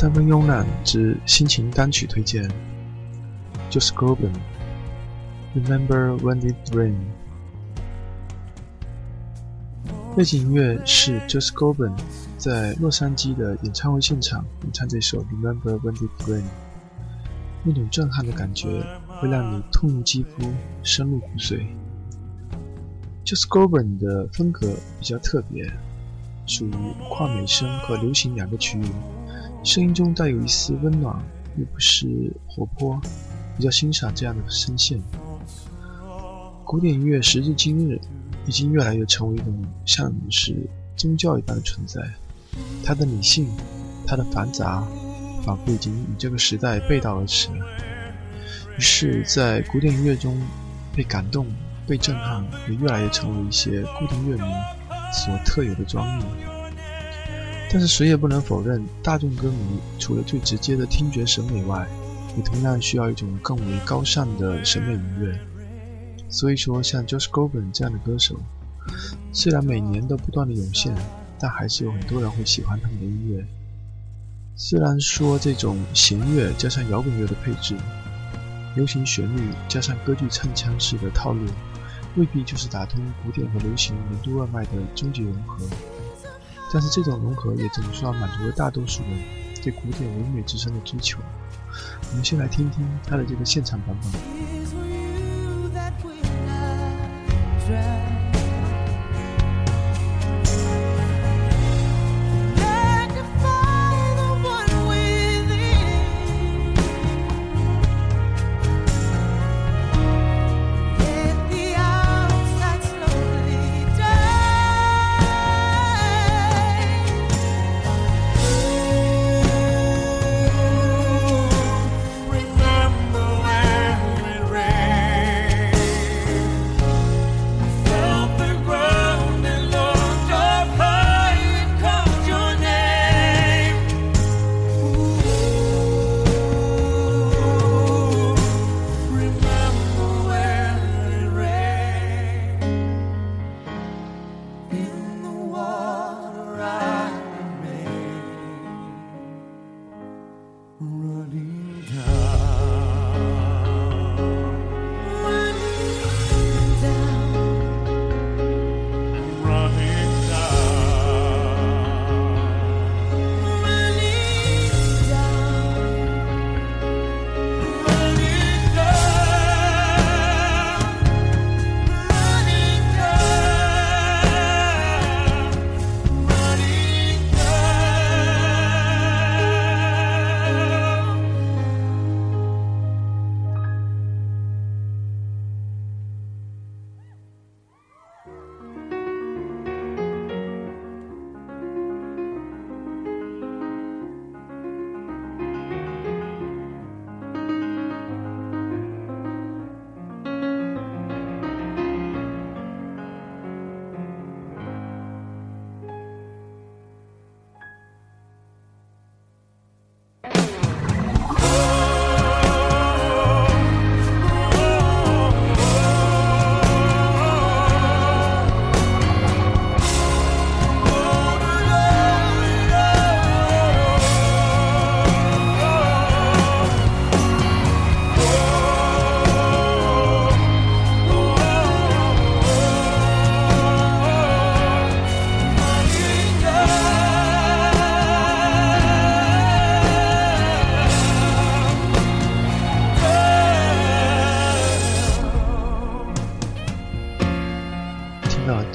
三分慵懒之心情单曲推荐，Just Groban。Remember when it rained。背景音乐是 Just Groban 在洛杉矶的演唱会现场演唱这首 Remember when it rained。那种震撼的感觉会让你痛入肌肤，深入骨髓。Just Groban 的风格比较特别，属于跨美声和流行两个区域。声音中带有一丝温暖，又不失活泼，比较欣赏这样的声线。古典音乐时至今日，已经越来越成为一种像是宗教一般的存在。它的理性，它的繁杂，仿佛已经与这个时代背道而驰。于是，在古典音乐中，被感动、被震撼，也越来越成为一些固定乐迷所特有的专利。但是谁也不能否认，大众歌迷除了最直接的听觉审美外，也同样需要一种更为高尚的审美音乐。所以说，像 Josh Groban 这样的歌手，虽然每年都不断的涌现，但还是有很多人会喜欢他们的音乐。虽然说这种弦乐加上摇滚乐的配置，流行旋律加上歌剧唱腔式的套路，未必就是打通古典和流行任督二脉的终极融合。但是这种融合也总算满足了大多数人对古典唯美之声的追求。我们先来听听他的这个现场版本。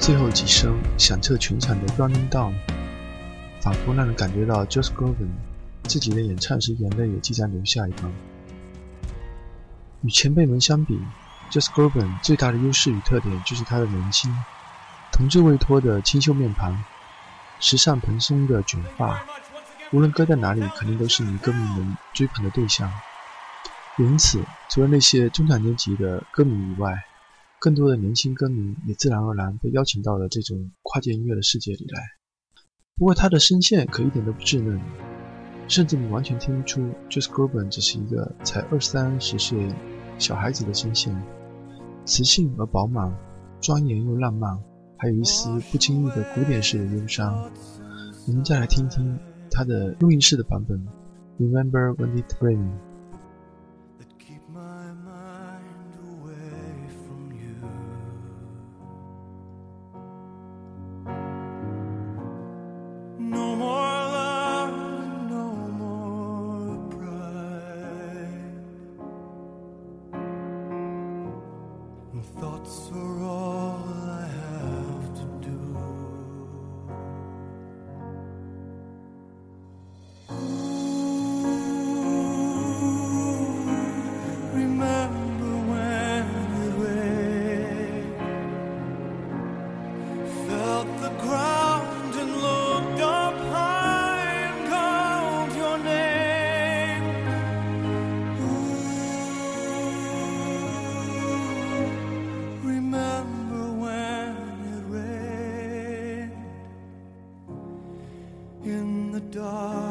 最后几声响彻全场的《Running Down》，仿佛让人感觉到 Josh Groban 自己的演唱时眼泪也即将流下一般。与前辈们相比，Josh Groban 最大的优势与特点就是他的年轻，童稚未脱的清秀面庞，时尚蓬松的卷发，无论搁在哪里，肯定都是女歌迷们追捧的对象。因此，除了那些中产阶级的歌迷以外，更多的年轻歌迷也自然而然被邀请到了这种跨界音乐的世界里来。不过他的声线可一点都不稚嫩，甚至你完全听不出 Just Groban 只是一个才二三十岁小孩子的声线，磁性而饱满，庄严又浪漫，还有一丝不经意的古典式的忧伤。我们再来听听他的录音室的版本，Remember when it rained. dark.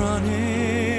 Running